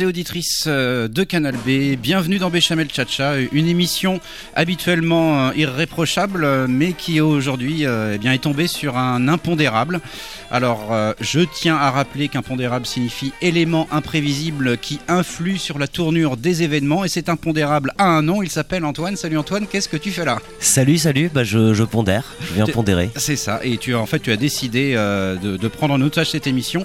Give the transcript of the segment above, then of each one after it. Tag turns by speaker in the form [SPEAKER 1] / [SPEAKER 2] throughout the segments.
[SPEAKER 1] Et auditrices euh, de Canal B, bienvenue dans Béchamel Chacha, une émission habituellement euh, irréprochable, euh, mais qui aujourd'hui eh est tombée sur un impondérable. Alors, je tiens à rappeler qu'impondérable signifie élément imprévisible qui influe sur la tournure des événements, et cet impondérable a un nom, il s'appelle Antoine. Salut Antoine, qu'est-ce que tu fais là
[SPEAKER 2] Salut, salut, bah je, je pondère, je viens pondérer.
[SPEAKER 1] C'est ça, et tu, en fait, tu as décidé de, de prendre en otage cette émission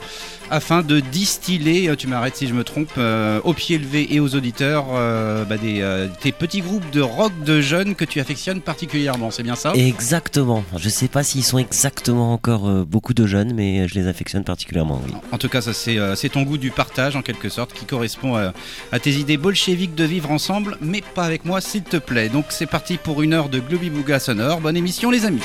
[SPEAKER 1] afin de distiller, tu m'arrêtes si je me trompe, euh, au pied levé et aux auditeurs, euh, bah, des, euh, tes petits groupes de rock de jeunes que tu affectionnes particulièrement, c'est bien ça?
[SPEAKER 2] Exactement. Je sais pas s'ils sont exactement encore beaucoup de jeunes, mais je les affectionne particulièrement.
[SPEAKER 1] En tout cas, ça c'est ton goût du partage en quelque sorte qui correspond à, tes idées bolcheviques de vivre ensemble, mais pas avec moi s'il te plaît. Donc c'est parti pour une heure de Globy Bouga sonore. Bonne émission les amis.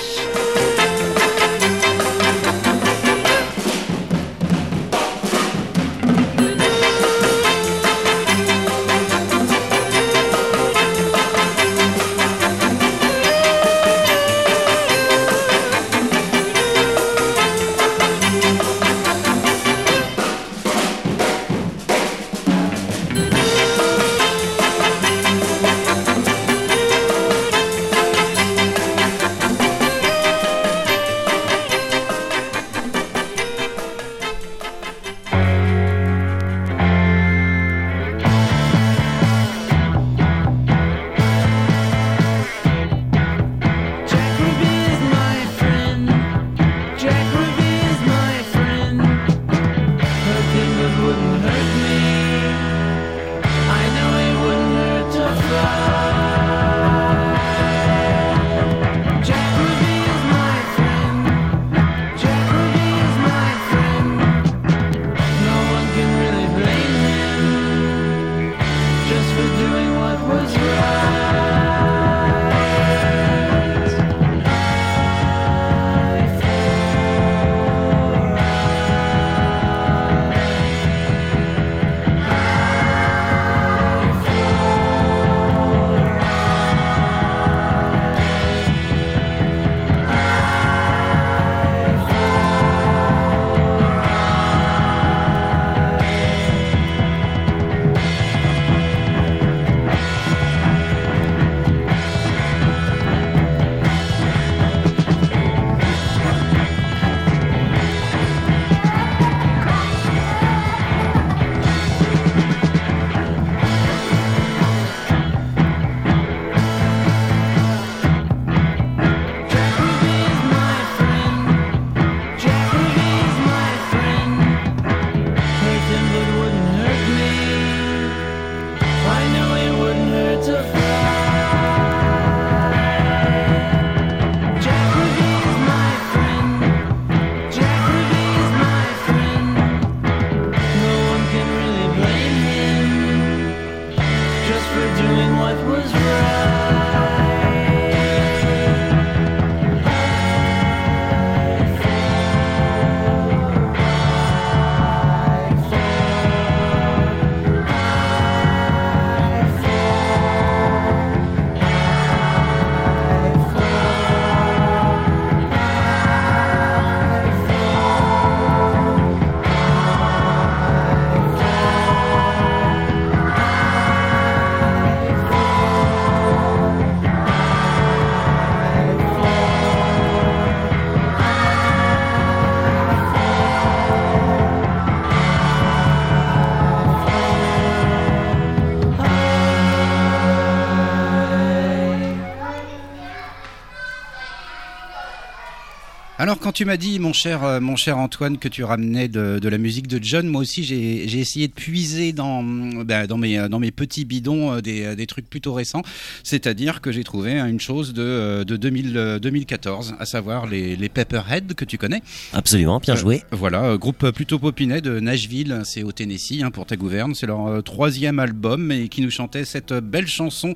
[SPEAKER 1] Alors quand tu m'as dit, mon cher, euh, mon cher Antoine, que tu ramenais de, de la musique de John, moi aussi j'ai essayé de puiser dans, ben, dans, mes, dans mes petits bidons euh, des, des trucs plutôt récents. C'est-à-dire que j'ai trouvé une chose de, euh, de 2000, 2014, à savoir les, les Pepperhead que tu connais.
[SPEAKER 2] Absolument, bien joué.
[SPEAKER 1] Voilà, euh, groupe plutôt popinet de Nashville, c'est au Tennessee hein, pour ta gouverne. C'est leur euh, troisième album et qui nous chantait cette belle chanson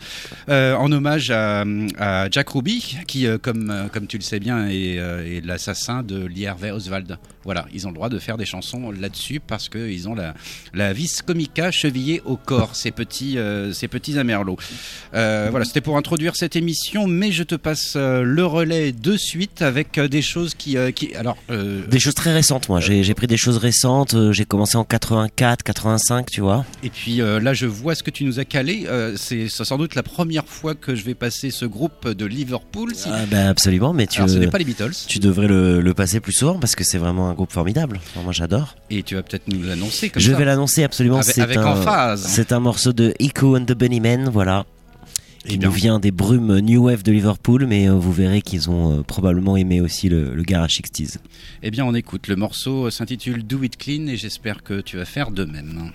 [SPEAKER 1] euh, en hommage à, à Jack Ruby, qui, euh, comme, euh, comme tu le sais bien, est, euh, est l'assassin de Harvey Oswald. Voilà, ils ont le droit de faire des chansons là-dessus parce qu'ils ont la, la vis comica chevillée au corps, ces petits, euh, ces petits amerlots. Euh, voilà, c'était pour introduire cette émission, mais je te passe euh, le relais de suite avec euh, des choses qui, qui alors, euh,
[SPEAKER 2] Des choses très récentes, moi. J'ai pris des choses récentes. J'ai commencé en 84, 85, tu vois.
[SPEAKER 1] Et puis là, je vois ce que tu nous as calé. C'est sans doute la première fois que je vais passer ce groupe de Liverpool. Si...
[SPEAKER 2] Ah, ben absolument, mais tu,
[SPEAKER 1] Alors, ce n'est pas les Beatles.
[SPEAKER 2] tu devrais le, le passer plus souvent parce que c'est vraiment un groupe formidable. Moi, j'adore.
[SPEAKER 1] Et tu vas peut-être nous l'annoncer comme
[SPEAKER 2] Je
[SPEAKER 1] ça.
[SPEAKER 2] vais l'annoncer absolument.
[SPEAKER 1] Avec-
[SPEAKER 2] C'est
[SPEAKER 1] avec
[SPEAKER 2] un,
[SPEAKER 1] emphase.
[SPEAKER 2] C'est un morceau de Echo and the Bunnymen, voilà.
[SPEAKER 1] Eh
[SPEAKER 2] Qui nous vient des brumes New Wave de Liverpool, mais euh, vous verrez qu'ils ont euh, probablement aimé aussi le, le Garage 60s.
[SPEAKER 1] Eh bien, on écoute. Le morceau s'intitule Do It Clean et j'espère que tu vas faire de même.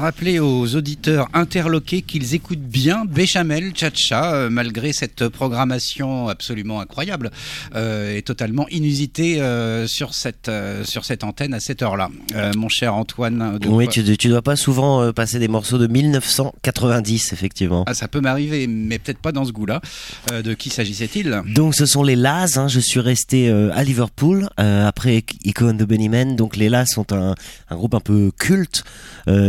[SPEAKER 1] Rappeler aux auditeurs interloqués qu'ils écoutent bien Béchamel Tchatcha, euh, malgré cette programmation absolument incroyable euh, et totalement inusitée euh, sur, cette, euh, sur cette antenne à cette heure-là. Mon cher Antoine, de
[SPEAKER 2] Oui, tu, tu dois pas souvent passer des morceaux de 1990, effectivement.
[SPEAKER 1] Ah, ça peut m'arriver, mais peut-être pas dans ce goût-là. De qui s'agissait-il?
[SPEAKER 2] Donc ce sont les Laz, hein. je suis resté à Liverpool après Echo and the Bunnymen. Donc les Laz sont un, un groupe un peu culte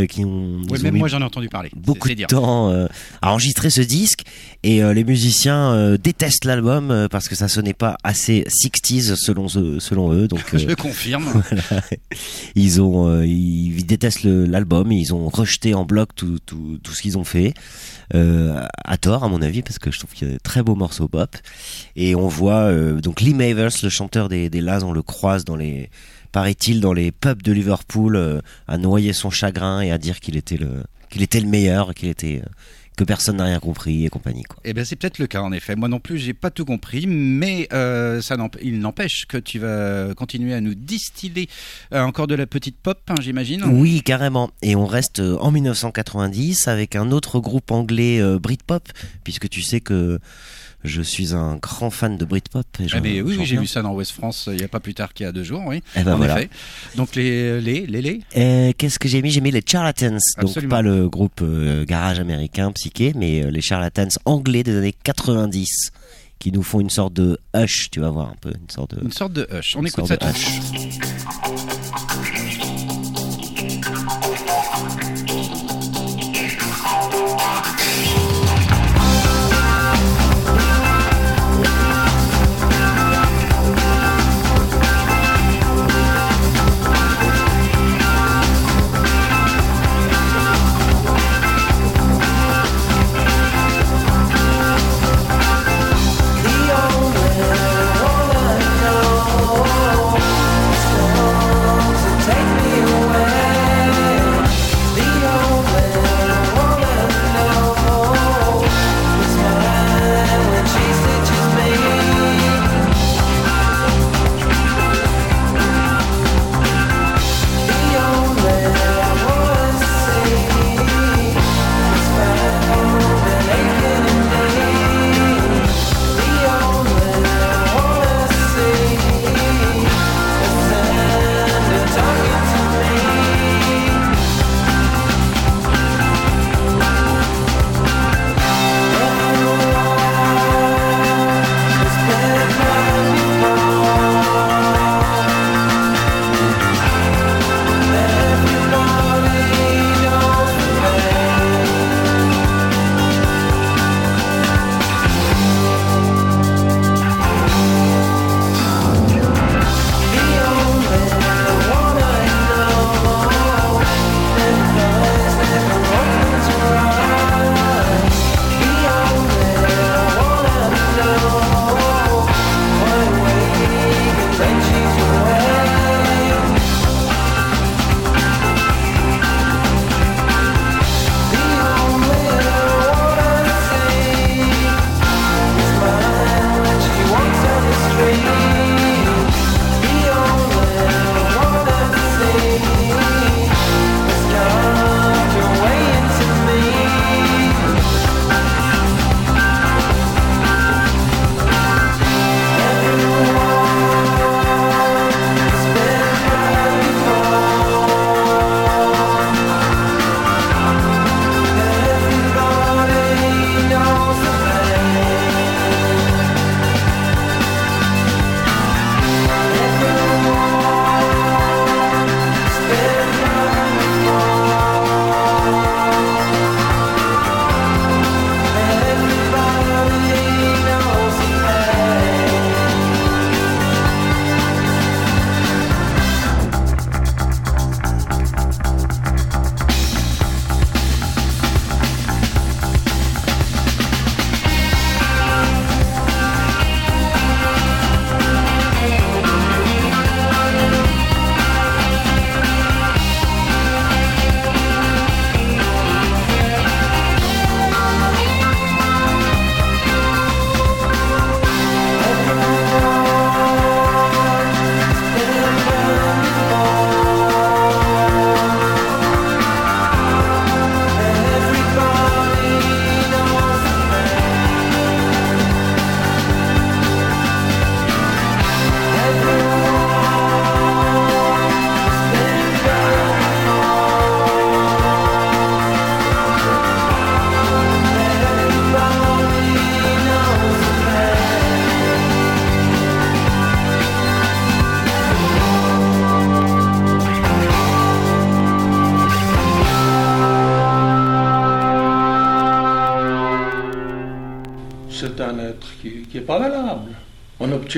[SPEAKER 2] qui ont,
[SPEAKER 1] Oui,
[SPEAKER 2] ils
[SPEAKER 1] même moi j'en ai entendu parler.
[SPEAKER 2] beaucoup de
[SPEAKER 1] dire.
[SPEAKER 2] temps euh, à enregistrer ce disque et euh, les musiciens euh, détestent l'album euh, parce que ça sonnait pas assez 60s selon eux, selon eux. Donc
[SPEAKER 1] Je confirme.
[SPEAKER 2] ils ont ils, ils détestent l'album, ils ont rejeté en bloc tout, tout, tout ce qu'ils ont fait à tort à mon avis parce que je trouve qu'il y a de très beaux morceaux pop et on voit donc Lee Mavers le chanteur des des Laz on le croise dans les paraît-il dans les pubs de Liverpool euh, à noyer son chagrin et à dire qu'il était le qu'il était le meilleur qu'il était euh, que personne n'a rien compris et compagnie quoi.
[SPEAKER 1] Eh bien, c'est peut-être le cas en effet. Moi non plus, j'ai pas tout compris, mais euh, ça il n'empêche que tu vas continuer à nous distiller euh, encore de la petite pop, hein, j'imagine.
[SPEAKER 2] Oui, carrément. Et on reste euh, en 1990 avec un autre groupe anglais Britpop, puisque tu sais que je suis un grand fan de Britpop. et j'en-
[SPEAKER 1] ben oui, j'ai vu ça dans West France euh, il n'y a pas plus tard qu'il y a deux jours, oui.
[SPEAKER 2] Eh ben
[SPEAKER 1] en
[SPEAKER 2] voilà.
[SPEAKER 1] effet. Donc les les les les.
[SPEAKER 2] Euh, Qu'est-ce que j'ai mis? J'ai mis les Charlatans, donc pas le groupe euh, garage américain psyché, mais euh, les Charlatans anglais des années 90 qui nous font une sorte de hush, tu vas voir un peu, une sorte de.
[SPEAKER 1] Une sorte de hush. On écoute ça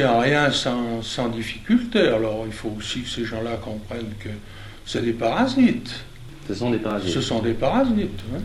[SPEAKER 3] n'obtient rien sans, sans, difficulté. Alors il faut aussi que ces gens-là comprennent que c'est des parasites.
[SPEAKER 4] Ce sont des parasites.
[SPEAKER 3] Ce sont des parasites. Hein.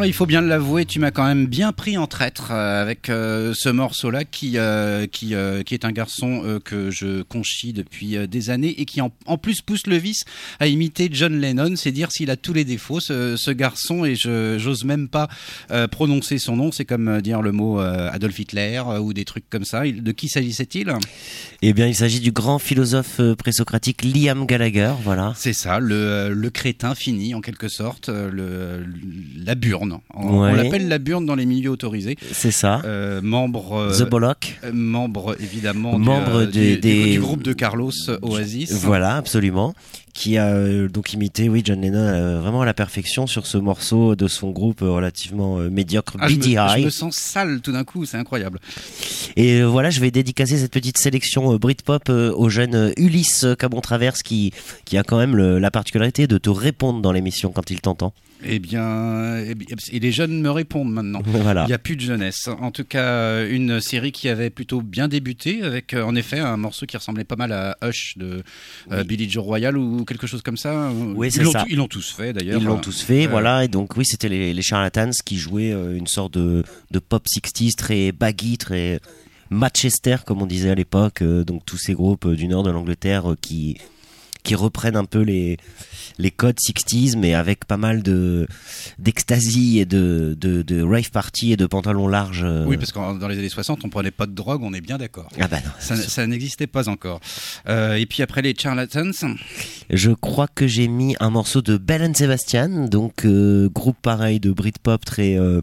[SPEAKER 1] Alors il faut bien l'avouer, tu m'as quand même bien pris en traître euh, avec euh, ce morceau-là qui euh, qui euh, qui est un garçon que je conchis depuis des années et qui en, en plus pousse le vice à imiter John Lennon. C'est dire s'il a tous les défauts, ce, ce garçon et je j'ose même pas prononcer son nom. C'est comme dire le mot Adolf Hitler ou des trucs comme ça. Il- De qui s'agissait-il?
[SPEAKER 2] Eh bien, il s'agit du grand philosophe présocratique Liam Gallagher, voilà.
[SPEAKER 1] C'est ça, le, le crétin fini en quelque sorte, le, la burne. On,
[SPEAKER 2] Ouais.
[SPEAKER 1] on l'appelle la burne dans les milieux autorisés.
[SPEAKER 2] C'est ça.
[SPEAKER 1] Euh, membre, euh,
[SPEAKER 2] The Bollock.
[SPEAKER 1] euh, membre évidemment
[SPEAKER 2] Membre
[SPEAKER 1] du,
[SPEAKER 2] des-
[SPEAKER 1] du-
[SPEAKER 2] des-
[SPEAKER 1] du groupe de Carlos Oasis.
[SPEAKER 2] Voilà, absolument. Qui a donc imité, oui, John Lennon vraiment à la perfection sur ce morceau de son groupe relativement médiocre,
[SPEAKER 1] Ah, je, me,
[SPEAKER 2] BDI.
[SPEAKER 1] je me sens sale tout d'un coup, c'est incroyable.
[SPEAKER 2] Et voilà, je vais dédicacer cette petite sélection Britpop au jeune Ulysse euh, Cabon Traverse qui, qui a quand même le- la particularité de te répondre dans l'émission quand il t'entend.
[SPEAKER 1] Eh bien, eh et les jeunes me répondent maintenant.
[SPEAKER 2] Voilà.
[SPEAKER 1] Il n'y a plus de jeunesse. En tout cas, une série qui avait plutôt bien débuté, avec euh, en effet un morceau qui ressemblait pas mal à Hush de euh,
[SPEAKER 2] Oui.
[SPEAKER 1] Billy Joe Royal ou quelque chose comme ça.
[SPEAKER 2] Oui,
[SPEAKER 1] ils
[SPEAKER 2] c'est
[SPEAKER 1] l'ont
[SPEAKER 2] ça.
[SPEAKER 1] tous- Ils l'ont tous fait d'ailleurs.
[SPEAKER 2] Ils l'ont tous fait,
[SPEAKER 1] Euh,
[SPEAKER 2] voilà. Et donc, oui, c'était les, les Charlatans qui jouaient euh, une sorte de, de pop 60s très baggy, très Manchester, comme on disait à l'époque. euh, donc, tous ces groupes euh, du nord de l'Angleterre euh, qui, qui reprennent un peu les, les codes 60s, mais avec pas mal de d'ecstasy et de, de, de rave party et de pantalons larges. euh.
[SPEAKER 1] Oui, parce que dans les années 60, on prenait pas de drogue, on est bien d'accord.
[SPEAKER 2] Ah bah non.
[SPEAKER 1] Ça, ça n'existait pas encore. Euh, et puis après les Charlatans,
[SPEAKER 2] Je crois que j'ai mis un morceau de Bell and Sebastian, donc euh, groupe pareil de Britpop très euh,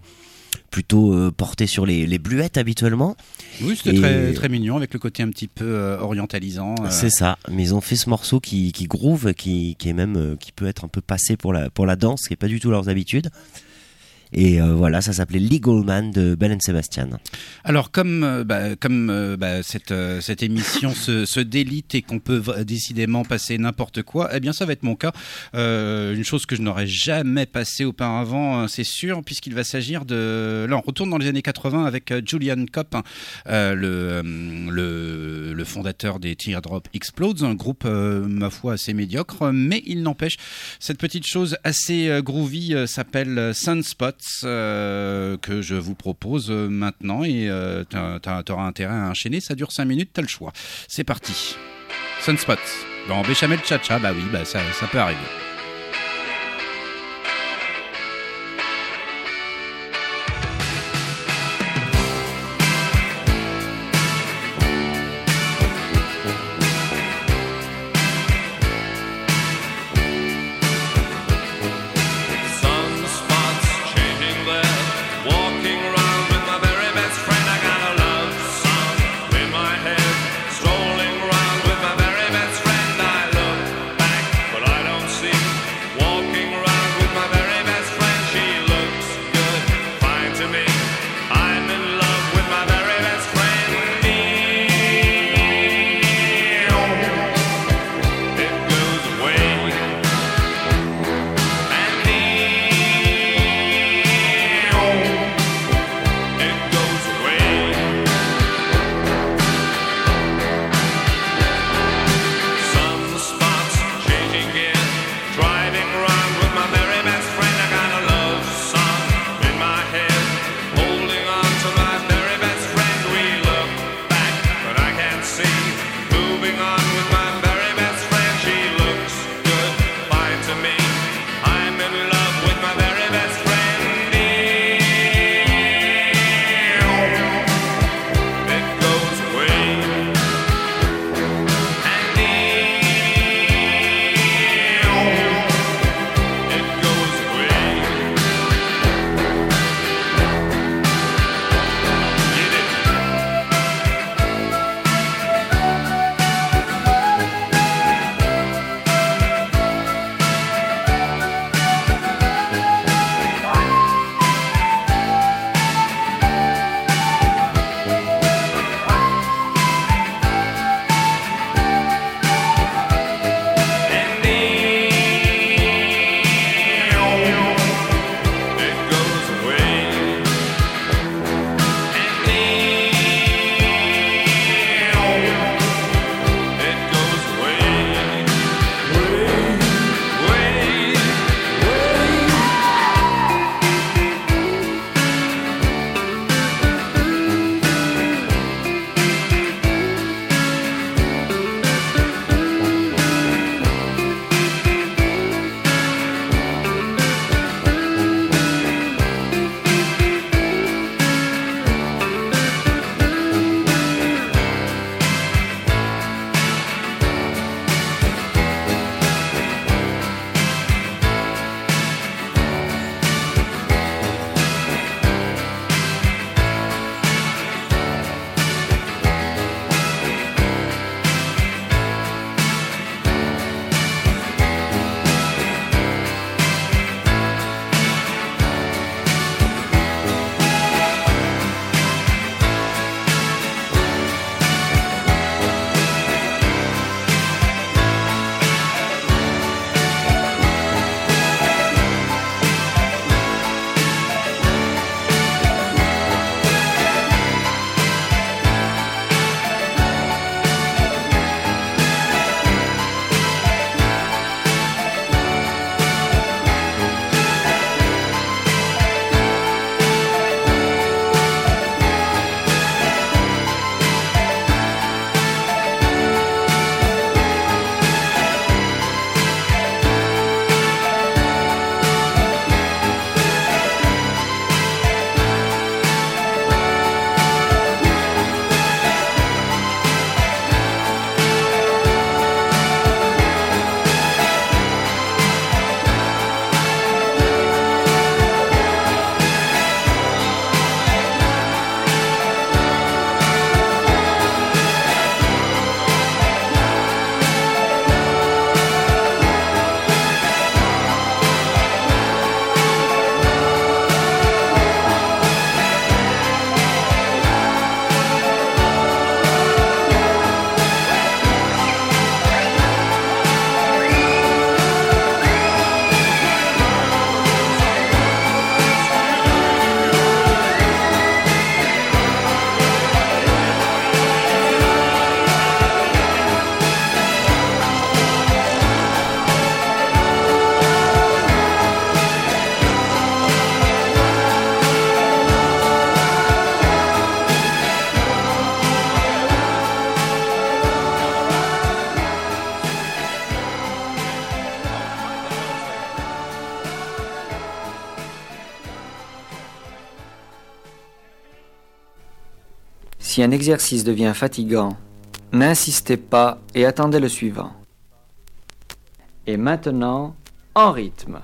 [SPEAKER 2] plutôt euh, porté sur les, les bluettes habituellement.
[SPEAKER 1] oui, c'était
[SPEAKER 2] Et-
[SPEAKER 1] très, très mignon avec le côté un petit peu euh, orientalisant. euh.
[SPEAKER 2] C'est ça. Mais ils ont fait ce morceau qui, qui groove, qui, qui est même qui peut être un peu passé pour la pour la danse, qui est pas du tout leurs habitudes. Et euh, voilà, ça s'appelait Legal Man de Bell and Sebastian.
[SPEAKER 1] Alors comme euh, bah, comme euh, bah, cette cette émission se, délite et qu'on peut décidément passer n'importe quoi, eh bien ça va être mon cas. Une chose que je n'aurais jamais passé auparavant, euh, c'est sûr, puisqu'il va s'agir de là on retourne dans les années 80 avec Julian Copp, hein, le, le le fondateur des Teardrop Explodes, un groupe ma foi assez médiocre, mais il n'empêche cette petite chose assez groovy s'appelle Sunspots euh, que je vous propose euh, maintenant et euh, t'as- t'auras intérêt à enchaîner. Ça dure 5 minutes, t'as le choix. C'est parti. Sunspots. Dans Béchamel Chacha, bah oui, bah ça, ça peut arriver.
[SPEAKER 5] Si un exercice devient fatigant, n'insistez pas et attendez le suivant. Et maintenant, en rythme.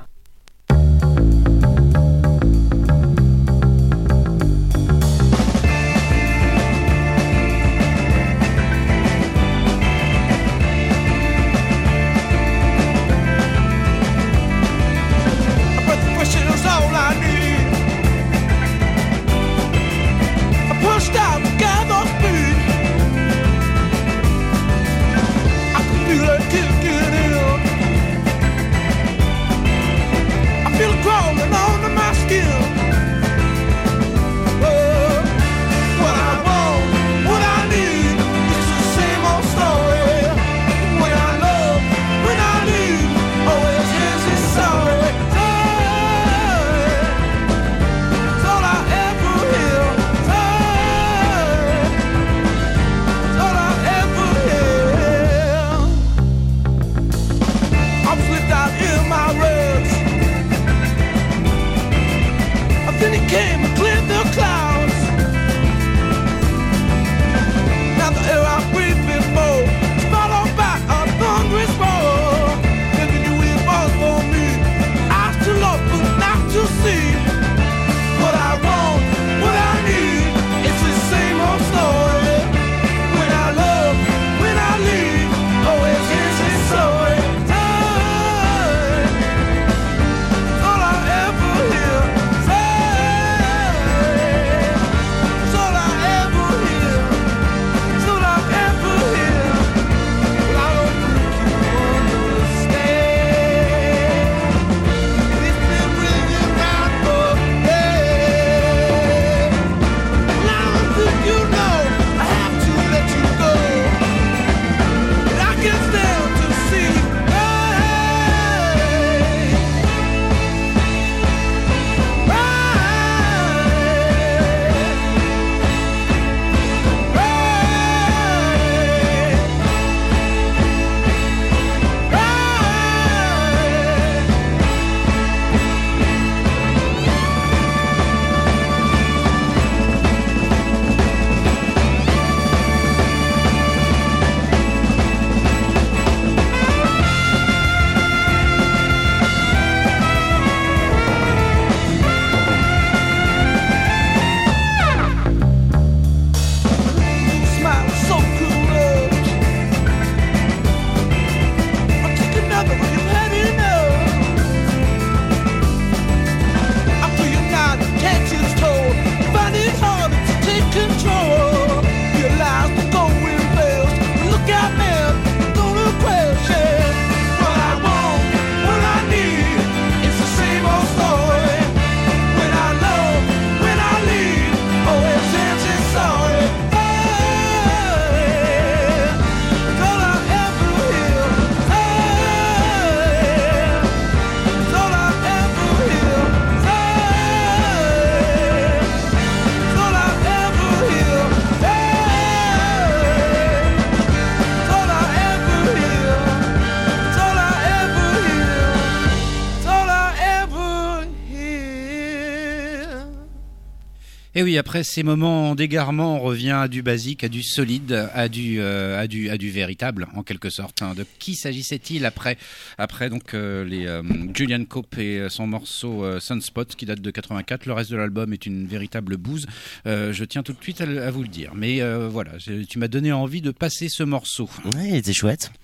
[SPEAKER 1] Et oui, après ces moments d'égarement, on revient à du basique, à du solide, à du, euh, à du, à du véritable, en quelque sorte. hein. De qui s'agissait-il après, après donc euh, les euh, Julian Cope et son morceau Sunspot qui date de 84. Le reste de l'album est une véritable bouse. Je tiens tout de suite à, vous le dire. Mais voilà, tu m'as donné envie de passer ce morceau.
[SPEAKER 2] Ouais, il était chouette.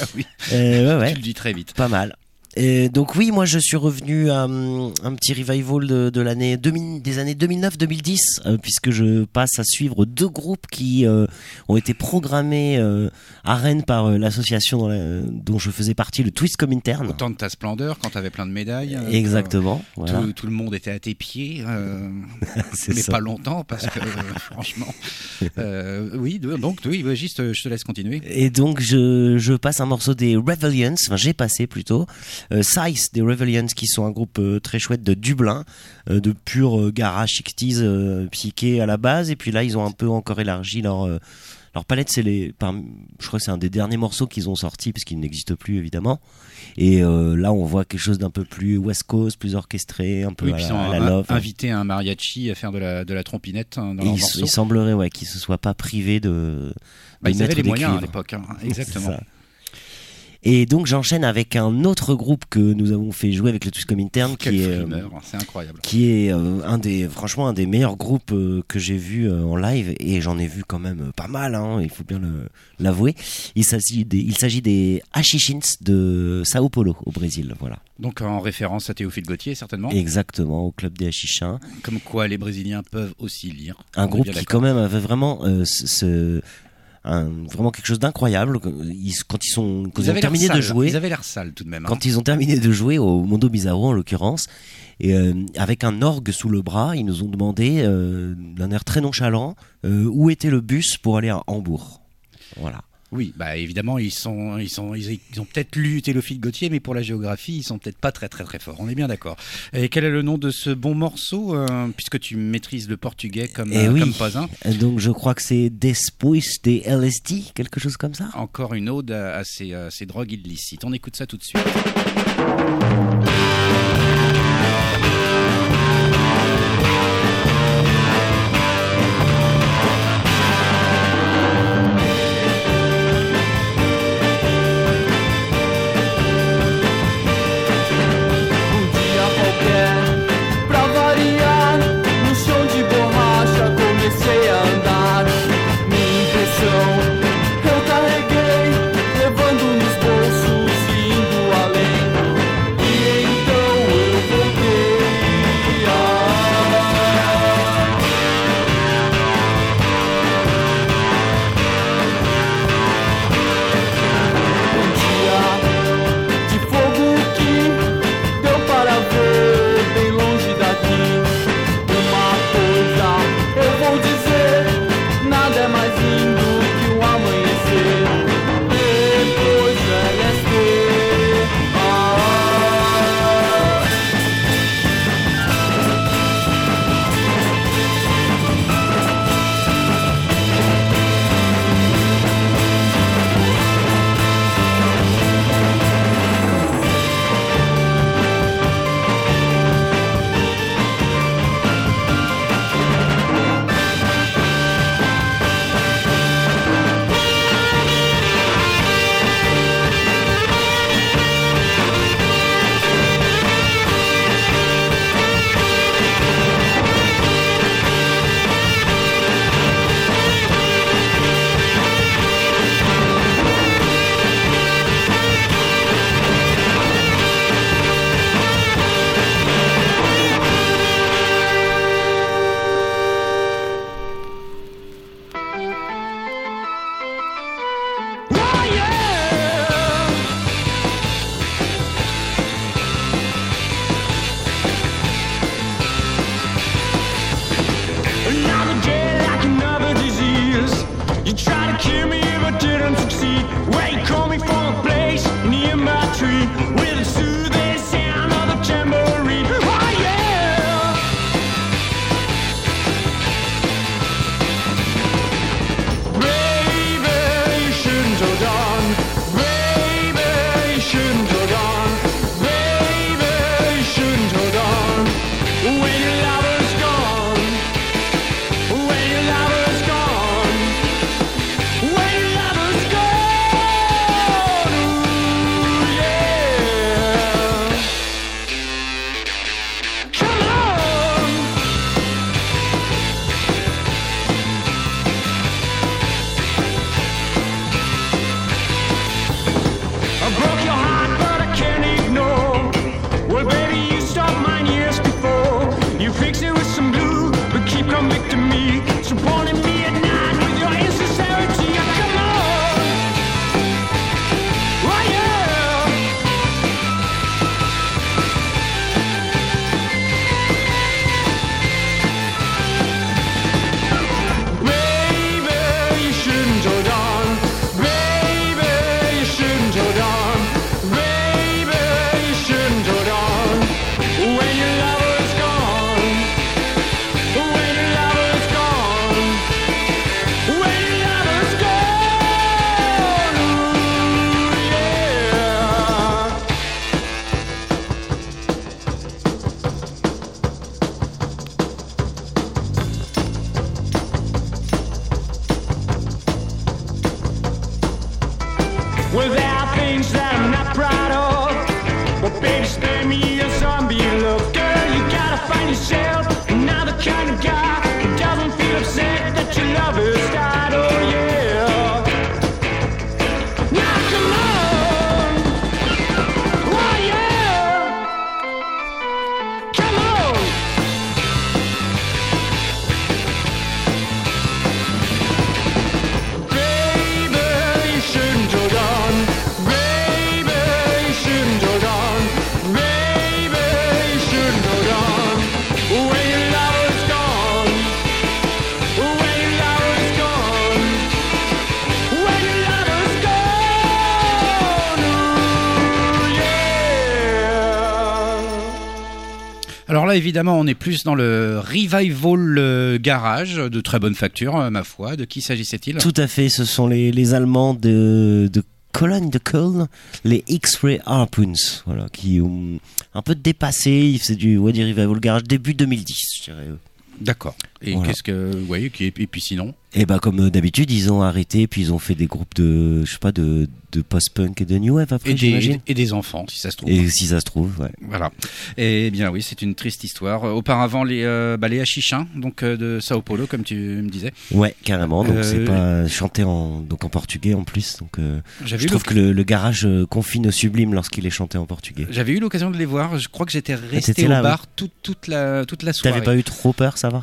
[SPEAKER 1] Ah oui,
[SPEAKER 2] Euh, ouais, ouais.
[SPEAKER 1] tu le dis très vite.
[SPEAKER 2] Pas mal. Et donc oui, moi je suis revenu à hum, un petit revival de, de l'année 2000 des années 2009-2010 euh, puisque je passe à suivre deux groupes qui euh, ont été programmés euh, à Rennes par euh, l'association la- dont je faisais partie, le Twist Comintern.
[SPEAKER 1] Autant de ta splendeur quand t'avais plein de médailles. euh,
[SPEAKER 2] Exactement.
[SPEAKER 1] Tout,
[SPEAKER 2] Voilà.
[SPEAKER 1] tout le monde était à tes pieds, euh, mais
[SPEAKER 2] ça.
[SPEAKER 1] pas longtemps parce que euh, franchement, euh, oui. Donc oui, vas-y, je te- je te laisse continuer.
[SPEAKER 2] Et donc je, je passe un morceau des Rebellions, enfin j'ai passé plutôt, euh, Size des Rebellions qui sont un groupe euh, très chouette de Dublin, euh, de pur euh, garage 60s euh, psyché à la base, et puis là ils ont un peu encore élargi leur, euh, Alors Palette, c'est les, je crois que c'est un des derniers morceaux qu'ils ont sortis parce qu'il n'existe plus évidemment. Et euh, là, on voit quelque chose d'un peu plus West Coast, plus orchestré, un peu
[SPEAKER 6] Oui,
[SPEAKER 2] à
[SPEAKER 6] ils ont
[SPEAKER 2] à la Love.
[SPEAKER 6] invité un mariachi à faire de la, de la trompinette hein, dans leur
[SPEAKER 2] il,
[SPEAKER 6] morceau.
[SPEAKER 2] il semblerait ouais, qu'ils se soient pas privés de,
[SPEAKER 6] Bah,
[SPEAKER 2] de
[SPEAKER 6] ils avaient les
[SPEAKER 2] des
[SPEAKER 6] moyens à l'époque, hein, exactement.
[SPEAKER 2] Et donc j'enchaîne avec un autre groupe que nous avons fait jouer avec le Tuscom Interne,
[SPEAKER 6] Quel
[SPEAKER 2] qui est euh,
[SPEAKER 6] hein, c'est incroyable.
[SPEAKER 2] qui est euh, un des franchement un des meilleurs groupes euh, que j'ai vu euh, en live et j'en ai vu quand même pas mal hein, il faut bien le- l'avouer il s'agit des il s'agit des Achishins de Sao Paulo au Brésil voilà
[SPEAKER 6] Donc en référence à Théophile Gauthier, certainement.
[SPEAKER 2] exactement au club des Achichins
[SPEAKER 6] Comme quoi les Brésiliens peuvent aussi lire.
[SPEAKER 2] Un groupe qui quand même avait vraiment ce- un- vraiment quelque chose d'incroyable Ils- quand ils sont quand ils, ont terminé de jouer
[SPEAKER 6] Ils avaient l'air sales tout de même. hein.
[SPEAKER 2] quand ils ont terminé de jouer au Mondo Bizarro en l'occurrence et euh, avec un orgue sous le bras ils nous ont demandé euh, d'un air très nonchalant euh, où était le bus pour aller à Hambourg voilà
[SPEAKER 6] Oui, bah évidemment, ils sont, ils sont, ils, ils ont peut-être lu Théophile Gauthier, mais pour la géographie, ils sont peut-être pas très très très forts. On est bien d'accord. Et quel est le nom de ce bon morceau, euh, puisque tu maîtrises le portugais comme,
[SPEAKER 2] Eh
[SPEAKER 6] euh,
[SPEAKER 2] oui.
[SPEAKER 6] comme pas un?
[SPEAKER 2] Et donc je crois que c'est Después de LSD quelque chose comme ça?
[SPEAKER 6] Encore une ode à, à ces, à ces drogues illicites. On écoute ça tout de suite.
[SPEAKER 1] Alors là, évidemment, on est plus dans le revival euh, garage de très bonne facture, euh, ma foi. De qui s'agissait-il?
[SPEAKER 2] Tout à fait, ce sont les, les Allemands de, de Cologne, de Köln, les X-Ray Harpoons, voilà, qui ont un peu dépassé, ils faisaient du, ouais, du revival garage début 2010, je dirais.
[SPEAKER 1] D'accord. Et
[SPEAKER 2] Voilà.
[SPEAKER 1] qu'est-ce que, qui- et puis sinon?
[SPEAKER 2] Et bah comme euh, d'habitude, ils ont arrêté, puis ils ont fait des groupes de, je sais pas, de, de post-punk et de new wave après,
[SPEAKER 1] et des,
[SPEAKER 2] j'imagine.
[SPEAKER 1] et des enfants, si ça se trouve.
[SPEAKER 2] Et si ça se trouve, ouais.
[SPEAKER 1] Voilà. Et bien oui, c'est une triste histoire. Euh, Auparavant, les, euh, bah, les Hachichins, donc euh, de Sao Paulo, comme tu me disais.
[SPEAKER 2] Ouais, carrément. Donc
[SPEAKER 1] Euh,
[SPEAKER 2] c'est pas chanté en donc en portugais en plus. Donc je trouve que le, le garage confine au sublime lorsqu'il est chanté en portugais.
[SPEAKER 1] J'avais eu l'occasion de les voir. Je crois que j'étais resté
[SPEAKER 2] t'étais
[SPEAKER 1] au
[SPEAKER 2] là,
[SPEAKER 1] bar toute, toute la toute la soirée.
[SPEAKER 2] T'avais pas eu trop peur, ça va?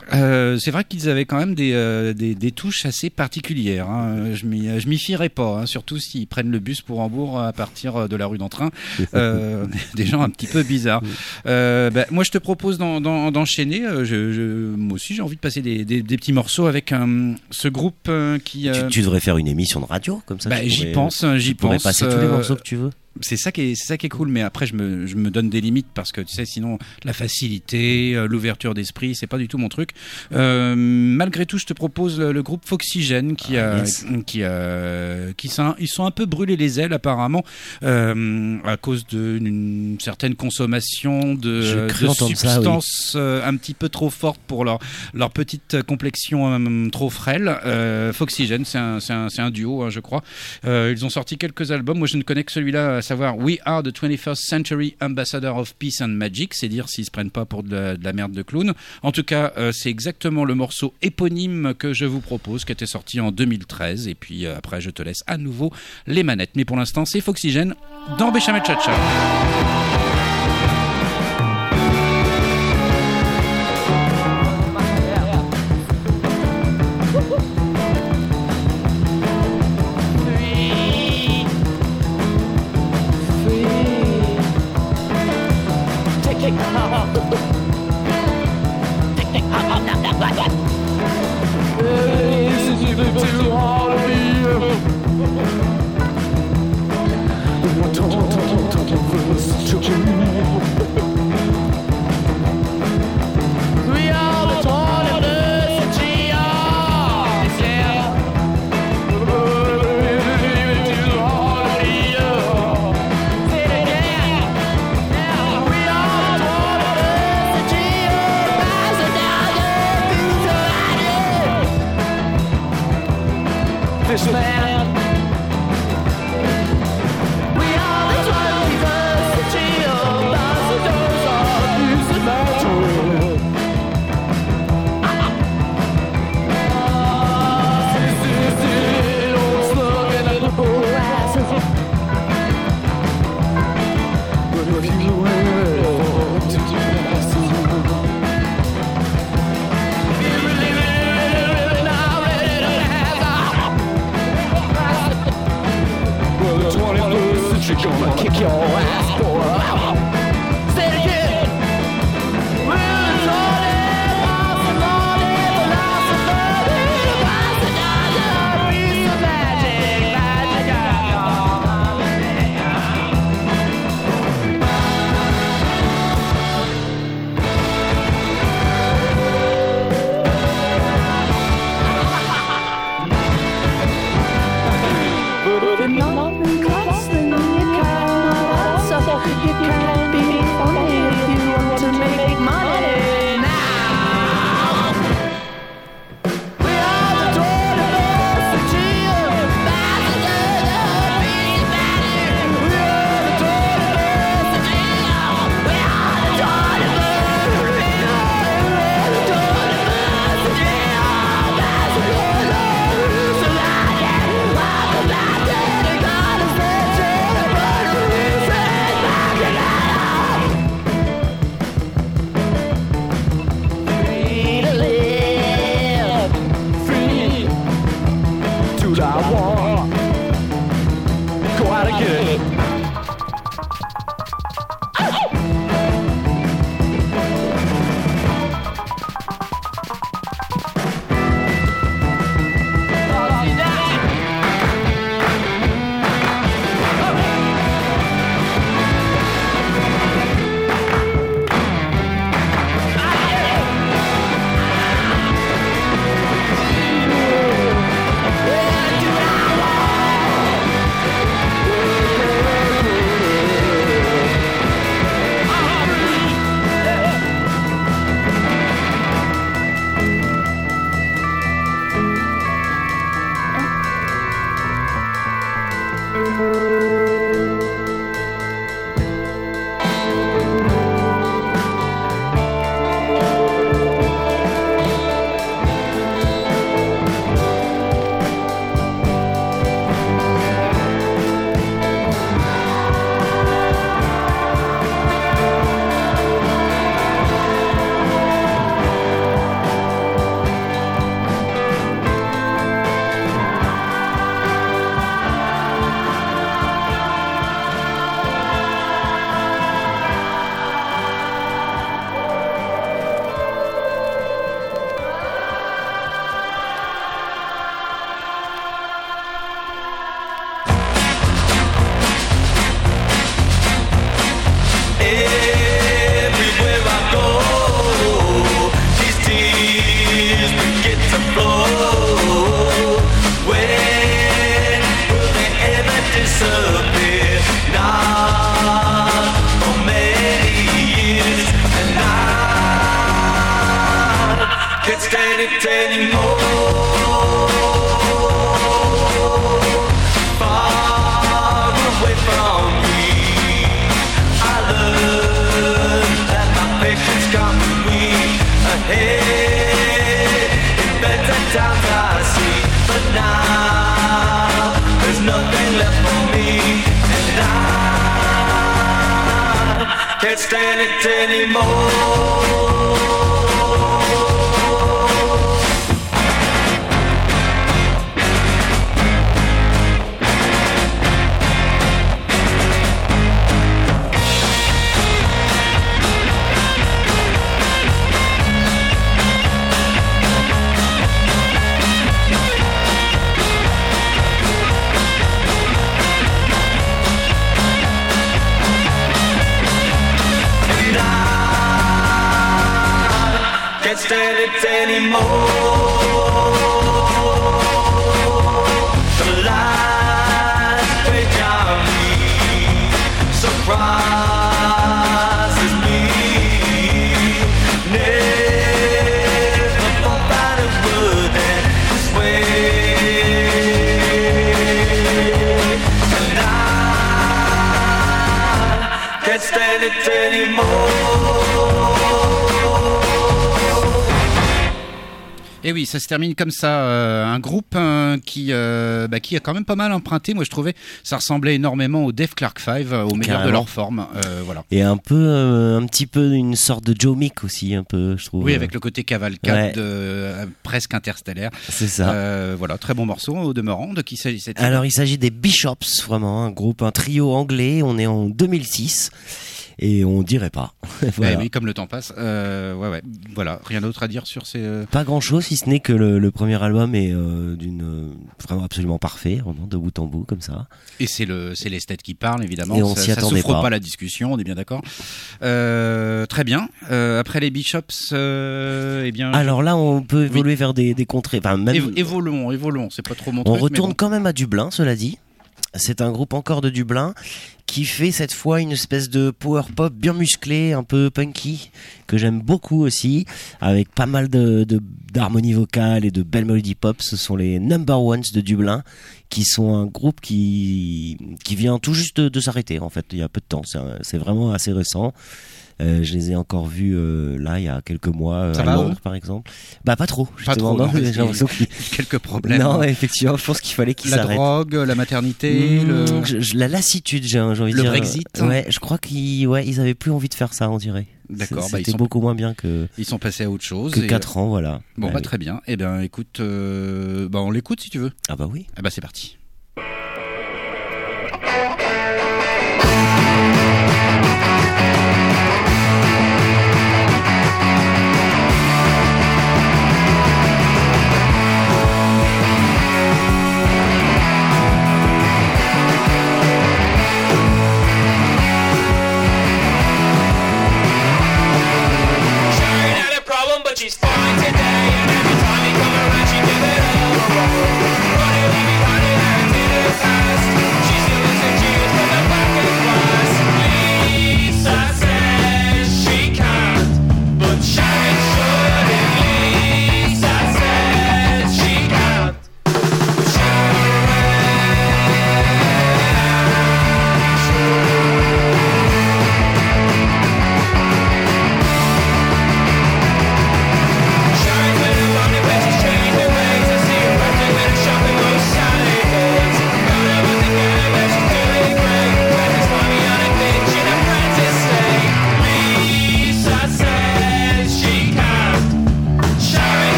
[SPEAKER 1] C'est vrai qu'ils avaient quand même des, des, des touches assez particulières. hein. Je m'y je m'y fierais pas, hein, surtout s'ils prennent le bus pour Hambourg à partir de la rue d'Entrain. Euh, des gens un petit peu bizarres. Euh, bah, moi, je te propose d'en- d'en- d'enchaîner. Euh, je, je- moi aussi, j'ai envie de passer des, des- des petits morceaux avec euh, ce groupe euh, qui. euh,
[SPEAKER 2] tu, tu devrais faire une émission de radio comme ça.
[SPEAKER 1] bah,
[SPEAKER 2] tu
[SPEAKER 1] j'y pense, j'y
[SPEAKER 2] Tu pourrais
[SPEAKER 1] pense.
[SPEAKER 2] passer tous les
[SPEAKER 1] euh,
[SPEAKER 2] morceaux que tu veux.
[SPEAKER 1] C'est ça qui est c'est ça qui est cool mais après je me, je me donne des limites parce que tu sais sinon la facilité euh, l'ouverture d'esprit c'est pas du tout mon truc Euh, malgré tout je te propose le, le groupe Foxygène qui
[SPEAKER 2] Ah,
[SPEAKER 1] a
[SPEAKER 2] yes.
[SPEAKER 1] qui a qui sont ils sont un peu brûlés les ailes apparemment euh, à cause d'une certaine consommation de, de
[SPEAKER 2] entendre ça, oui.
[SPEAKER 1] substances un petit peu trop fortes pour leur leur petite complexion trop frêle euh, Foxygène c'est un, c'est un, c'est un duo hein, je crois ils ont sorti quelques albums. Moi, je ne connais que celui-là, savoir We Are the 21st Century Ambassador of Peace and Magic. C'est dire s'ils se prennent pas pour de la, de la merde de clown. En tout cas, euh, c'est exactement le morceau éponyme que je vous propose, qui était sorti en 2013. Et puis euh, après, je te laisse à nouveau les manettes. Mais pour l'instant, c'est Foxygène dans Béchamel Chacha.
[SPEAKER 7] We
[SPEAKER 8] anymore.
[SPEAKER 1] Et oui, ça se termine comme ça. euh, un groupe euh, qui, euh, bah, qui a quand même pas mal emprunté. Moi, je trouvais ça ressemblait énormément au Def Clark 5, euh, au meilleur de leur forme. Voilà.
[SPEAKER 2] Et un peu, un petit peu une sorte de Joe Mick aussi, un peu, je trouve.
[SPEAKER 1] Oui, avec le côté cavalcade
[SPEAKER 2] Ouais.
[SPEAKER 1] presque interstellaire.
[SPEAKER 2] C'est ça.
[SPEAKER 1] Voilà, très bon morceau au demeurant. De qui s'agissait-il
[SPEAKER 2] Alors, il s'agit des Bishops, vraiment, un groupe, un trio anglais. On est en 2006 et on dirait pas. voilà.
[SPEAKER 1] Eh oui, comme le temps passe. Euh, ouais, ouais. Voilà, rien d'autre à dire sur ces. euh,
[SPEAKER 2] Pas grand chose, si ce n'est que le, le premier album est euh, d'une vraiment absolument parfait, vraiment de bout en bout comme ça.
[SPEAKER 1] Et c'est le, c'est l'esthète qui parle, évidemment.
[SPEAKER 2] Et on
[SPEAKER 1] ça,
[SPEAKER 2] s'y
[SPEAKER 1] ça
[SPEAKER 2] attendait
[SPEAKER 1] souffre pas.
[SPEAKER 2] pas.
[SPEAKER 1] la discussion, on est bien d'accord. Euh, très bien. Après les Bishops, eh bien.
[SPEAKER 2] Alors là, on peut évoluer vers des, des contrées. Enfin, même,
[SPEAKER 1] évo- évoluons, évoluons. C'est pas trop mon
[SPEAKER 2] on
[SPEAKER 1] truc,
[SPEAKER 2] retourne
[SPEAKER 1] bon.
[SPEAKER 2] quand même à Dublin, cela dit. C'est un groupe encore de Dublin qui fait cette fois une espèce de power pop bien musclé, un peu punky, que j'aime beaucoup aussi, avec pas mal de d'harmonie vocale et de belles mélodies pop. Ce sont les Number Ones de Dublin, qui sont un groupe qui qui vient tout juste de, s'arrêter en fait, il y a peu de temps. C'est vraiment assez récent. Euh, je les ai encore vus euh, là il y a quelques mois euh, à
[SPEAKER 1] va,
[SPEAKER 2] Londres
[SPEAKER 1] eux
[SPEAKER 2] par exemple. Bah pas trop.
[SPEAKER 1] Pas trop.
[SPEAKER 2] non,
[SPEAKER 1] non,
[SPEAKER 2] j'ai
[SPEAKER 1] qu'il quelques problèmes.
[SPEAKER 2] non, effectivement, je pense qu'il fallait qu'ils
[SPEAKER 1] la
[SPEAKER 2] s'arrêtent.
[SPEAKER 1] drogue, la maternité,
[SPEAKER 2] Mmh,
[SPEAKER 1] le.
[SPEAKER 2] je- je- la lassitude, j'ai envie de
[SPEAKER 1] Le
[SPEAKER 2] dire.
[SPEAKER 1] Brexit.
[SPEAKER 2] Ouais, je crois qu'ils ouais, ils avaient plus envie de faire ça, on dirait.
[SPEAKER 1] D'accord, bah,
[SPEAKER 2] C'était
[SPEAKER 1] sont-
[SPEAKER 2] beaucoup moins bien que,
[SPEAKER 1] Ils sont passés à autre chose.
[SPEAKER 2] que
[SPEAKER 1] et,
[SPEAKER 2] 4 ans, voilà.
[SPEAKER 1] Bon, bah très bien. Eh bien, écoute, euh, bah, on l'écoute si tu veux.
[SPEAKER 2] Ah bah oui.
[SPEAKER 1] Eh bah, c'est parti.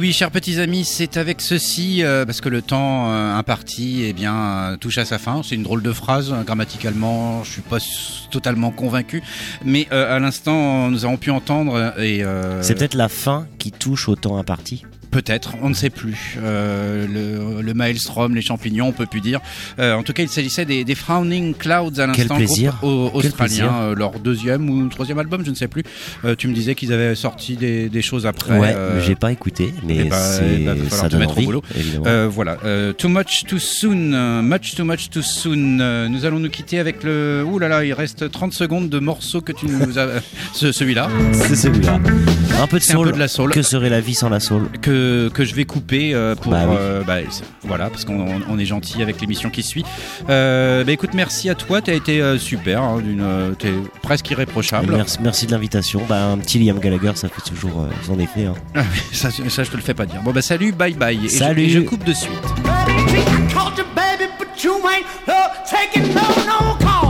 [SPEAKER 1] Oui, chers petits amis, c'est avec ceci, euh, parce que le temps euh, imparti eh bien, euh, touche à sa fin. C'est une drôle de phrase, hein, grammaticalement, je suis pas totalement convaincu. Mais à l'instant, nous avons pu entendre, et
[SPEAKER 2] C'est peut-être la fin qui touche au temps imparti.
[SPEAKER 1] Peut-être, on ne sait plus. Euh, le, le maelstrom, les champignons, on peut plus dire. Euh, en tout cas, il s'agissait des, des Frowning Clouds à l'instant, groupe au-
[SPEAKER 2] Quel plaisir.
[SPEAKER 1] australien, euh, leur deuxième ou troisième album, je ne sais plus. Euh, tu me disais qu'ils avaient sorti des, des choses après.
[SPEAKER 2] ouais, j'ai pas écouté, mais
[SPEAKER 1] ben, va
[SPEAKER 2] ça
[SPEAKER 1] te
[SPEAKER 2] donne
[SPEAKER 1] mettre au
[SPEAKER 2] envie,
[SPEAKER 1] boulot.
[SPEAKER 2] évidemment.
[SPEAKER 1] Euh, voilà, Too Much Too Soon, Much Too Much Too Soon. Nous allons nous quitter avec le. Ouh là là, il reste 30 secondes de morceaux que tu nous as. Ce- Celui-là,
[SPEAKER 2] c'est celui-là. Un peu de
[SPEAKER 1] c'est un
[SPEAKER 2] soul.
[SPEAKER 1] peu de la soul
[SPEAKER 2] Que serait la vie sans la soul?
[SPEAKER 1] Que, que je vais couper euh, pour.
[SPEAKER 2] Bah oui.
[SPEAKER 1] euh, bah, voilà, parce qu'on on- on est gentil avec l'émission qui suit. Euh, bah écoute, merci à toi, t'as été euh, super, hein, d'une, euh, t'es presque irréprochable.
[SPEAKER 2] Merci, merci de l'invitation. Bah, un petit Liam Gallagher, ça fait toujours euh, son effet. hein.
[SPEAKER 1] Ah ça, ça, je te le fais pas dire. Bon bah salut, bye bye. Et je-
[SPEAKER 2] Salut.
[SPEAKER 1] et je coupe de suite.
[SPEAKER 7] I called you baby, but you ain't uh, taking no, no call.